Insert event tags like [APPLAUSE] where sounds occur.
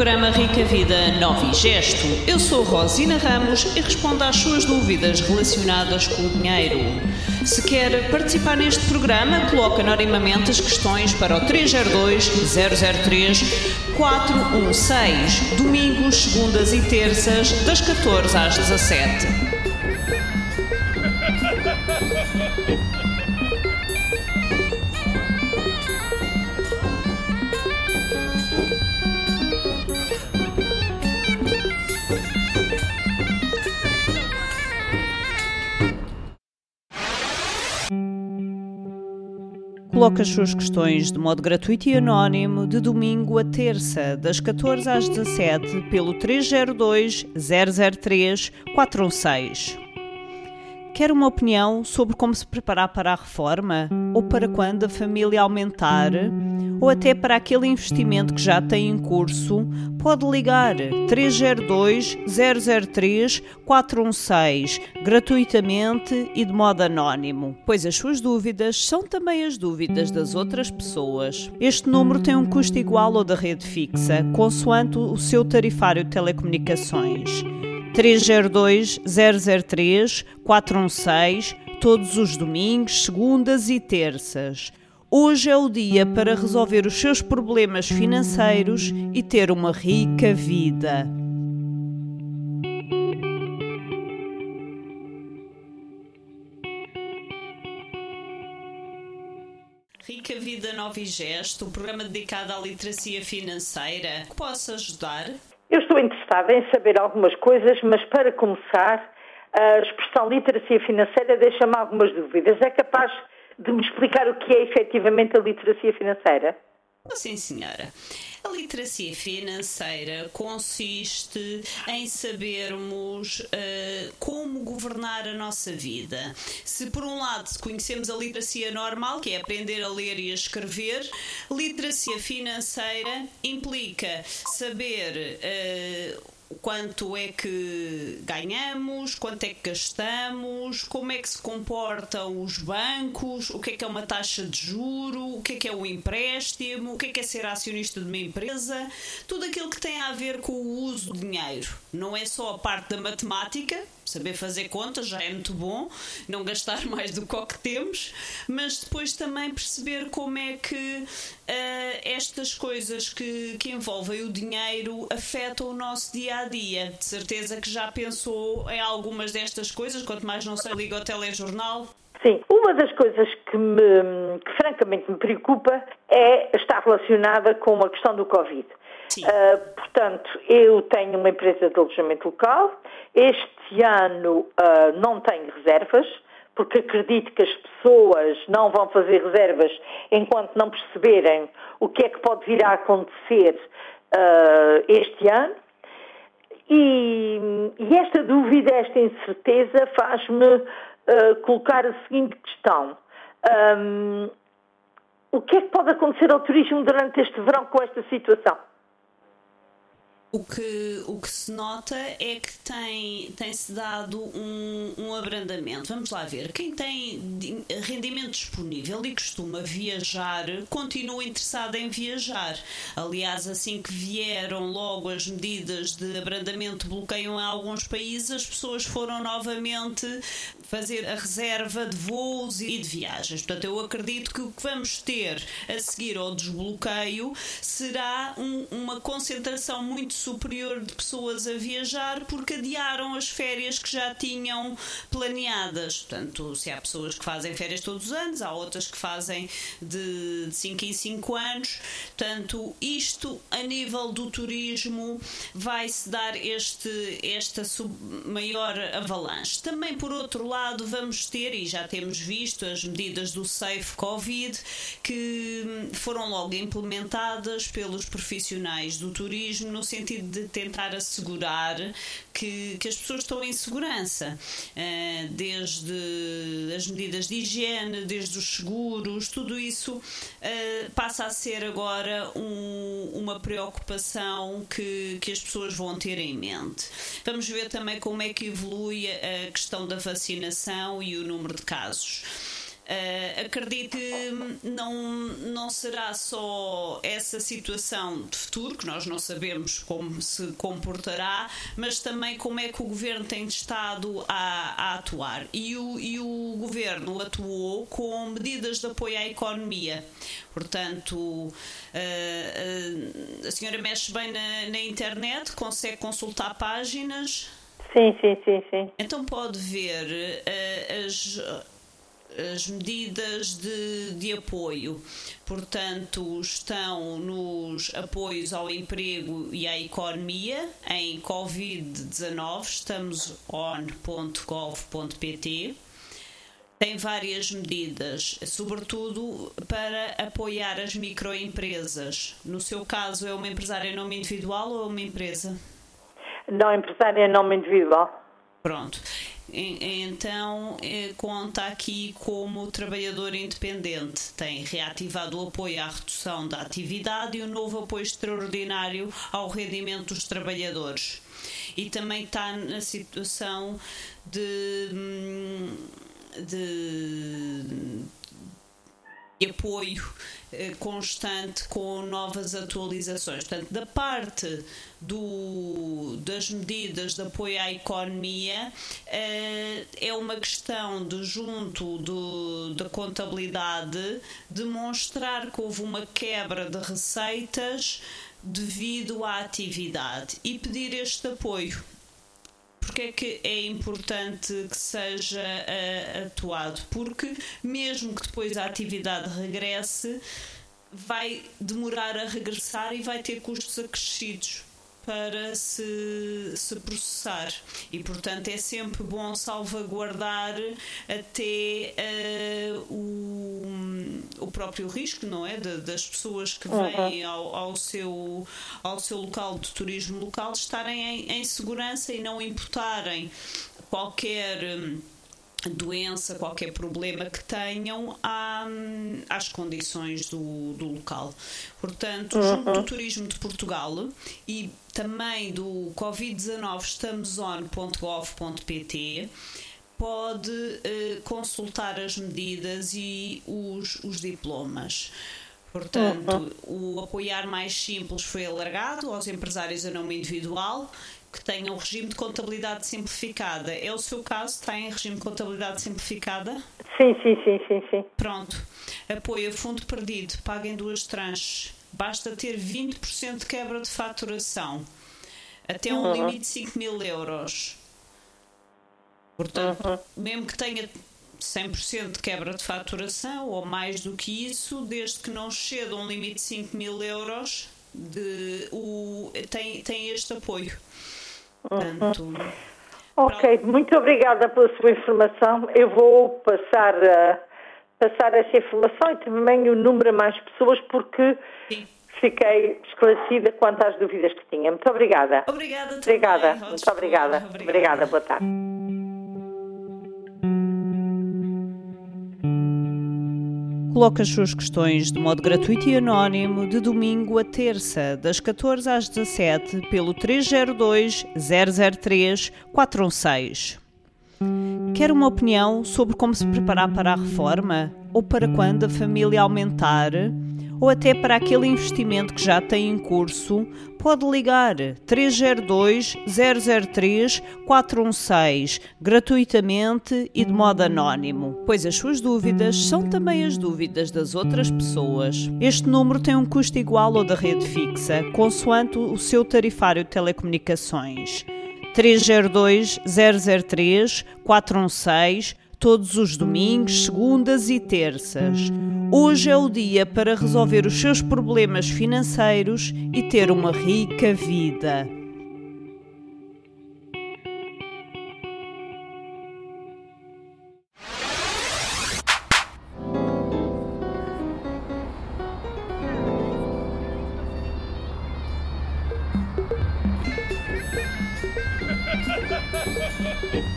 Programa Rica Vida Nova e Gesto. Eu sou Rosina Ramos e respondo às suas dúvidas relacionadas com o dinheiro. Se quer participar neste programa, coloque anonimamente as questões para o 302 003 416, domingos, segundas e terças, das 14 às 17. [LAUGHS] Coloque as suas questões de modo gratuito e anónimo de domingo a terça, das 14 às 17, pelo 302 003 416. Quer uma opinião sobre como se preparar para a reforma? Ou para quando a família aumentar? Ou até para aquele investimento que já tem em curso? Pode ligar 302 003 416 gratuitamente e de modo anónimo, pois as suas dúvidas são também as dúvidas das outras pessoas. Este número tem um custo igual ao da rede fixa, consoante o seu tarifário de telecomunicações. 302 003 416, todos os domingos, segundas e terças. Hoje é o dia para resolver os seus problemas financeiros e ter uma rica vida. Rica Vida Nova e Gesto, um programa dedicado à literacia financeira. Que posso ajudar? Eu estou interessada em saber algumas coisas, mas para começar, a expressão literacia financeira deixa-me algumas dúvidas. É capaz de me explicar o que é efetivamente a literacia financeira? Sim, senhora. A literacia financeira consiste em sabermos uh, como governar a nossa vida. Se, por um lado, conhecemos a literacia normal, que é aprender a ler e a escrever, literacia financeira implica saber. Uh, quanto é que ganhamos, quanto é que gastamos, como é que se comportam os bancos, o que é que é uma taxa de juro, o que é que é um empréstimo, o que é que é ser acionista de uma empresa, tudo aquilo que tem a ver com o uso do dinheiro. Não é só a parte da matemática, saber fazer contas já é muito bom, não gastar [LAUGHS] mais do que o que temos, mas depois também perceber como é que uh, estas coisas que, que envolvem o dinheiro afetam o nosso dia a dia. De certeza que já pensou em algumas destas coisas, quanto mais não sei, liga ao telejornal. Sim, uma das coisas que, me, que francamente me preocupa é estar relacionada com a questão do Covid. Uh, portanto, eu tenho uma empresa de alojamento local. Este ano uh, não tenho reservas, porque acredito que as pessoas não vão fazer reservas enquanto não perceberem o que é que pode vir a acontecer uh, este ano. E, e, esta dúvida, esta incerteza faz-me colocar a seguinte questão. Um, o que é que pode acontecer ao turismo durante este verão com esta situação? O que, o que se nota é que tem, tem-se dado um, um abrandamento. Vamos lá ver. Quem tem rendimento disponível e costuma viajar, continua interessado em viajar. Aliás, assim que vieram logo as medidas de abrandamento bloqueiam em alguns países, as pessoas foram novamente fazer a reserva de voos e de viagens. Portanto, eu acredito que o que vamos ter a seguir ao desbloqueio será um, uma concentração muito superior de pessoas a viajar porque adiaram as férias que já tinham planeadas. Portanto, se há pessoas que fazem férias todos os anos, há outras que fazem de 5 em 5 anos. Portanto, isto a nível do turismo vai-se dar este, esta maior avalanche. Também, por outro lado, vamos ter, e já temos visto, as medidas do Safe Covid que foram logo implementadas pelos profissionais do turismo no sentido de tentar assegurar que, que as pessoas estão em segurança, uh, desde as medidas de higiene, desde os seguros, tudo isso uh, passa a ser agora um, uma preocupação que, que as pessoas vão ter em mente. Vamos ver também como é que evolui a questão da e o número de casos. Uh, acredito que não, não será só essa situação de futuro, que nós não sabemos como se comportará, mas também como é que o governo tem estado a, a atuar. E o, e o governo atuou com medidas de apoio à economia. Portanto, uh, uh, a senhora mexe bem na, na internet, consegue consultar páginas. Sim, sim, sim, sim. Então pode ver as as medidas de, de apoio, portanto, estão nos apoios ao emprego e à economia. Em Covid-19, estamos on.gov.pt. Tem várias medidas, sobretudo para apoiar as microempresas. No seu caso, é uma empresária em nome individual ou uma empresa? Não, empresária em nome individual. Pronto. Então, eh, conta aqui como trabalhador independente. Tem reativado o apoio à redução da atividade e o novo apoio extraordinário ao rendimento dos trabalhadores. E também está na situação de, hum, de e apoio eh, constante com novas atualizações. Portanto, da parte do, das medidas de apoio à economia, eh, é uma questão de, junto do, da contabilidade, demonstrar que houve uma quebra de receitas devido à atividade e pedir este apoio porque é que é importante que seja uh, atuado? Porque mesmo que depois a atividade regresse, vai demorar a regressar e vai ter custos acrescidos para se, se processar e portanto é sempre bom salvaguardar até uh, o, o próprio risco não é de, das pessoas que uhum. vêm ao, ao, seu ao seu local de turismo local estarem em, em segurança e não imputarem qualquer um, doença, qualquer problema que tenham à, às condições do, do local. Portanto, uhum. junto do Turismo de Portugal e também do Covid-19 estamosone.gov.pt pode uh, consultar as medidas e os, os diplomas. Portanto, uhum. o apoiar mais simples foi alargado aos empresários a nome individual que tenham regime de contabilidade simplificada. É o seu caso? Está em regime de contabilidade simplificada? Sim, sim, sim, sim, sim. Pronto. Apoio a fundo perdido, paga em duas tranches. Basta ter 20% de quebra de faturação. Até um uhum. limite de 5 mil euros. Portanto, uhum. mesmo que tenha 100% de quebra de faturação ou mais do que isso, desde que não exceda um limite de 5 mil euros, de, o, tem, tem este apoio. Portanto. Ok, muito obrigada pela sua informação. Eu vou passar, uh, passar essa informação e também o número a mais pessoas porque Sim. fiquei esclarecida quanto às dúvidas que tinha. Muito obrigada. Obrigada. Obrigada. Muito obrigada. obrigada. Obrigada. Boa tarde. Coloque as suas questões de modo gratuito e anónimo de domingo a terça, das 14 às 17, pelo 302 003 416. Quer uma opinião sobre como se preparar para a reforma? Ou para quando a família aumentar? Ou até para aquele investimento que já tem em curso, pode ligar 302 003 416 gratuitamente e de modo anónimo, pois as suas dúvidas são também as dúvidas das outras pessoas. Este número tem um custo igual ao da rede fixa, consoante o seu tarifário de telecomunicações. 302 003 416 todos os domingos, segundas e terças. Hoje é o dia para resolver os seus problemas financeiros e ter uma rica vida. [LAUGHS]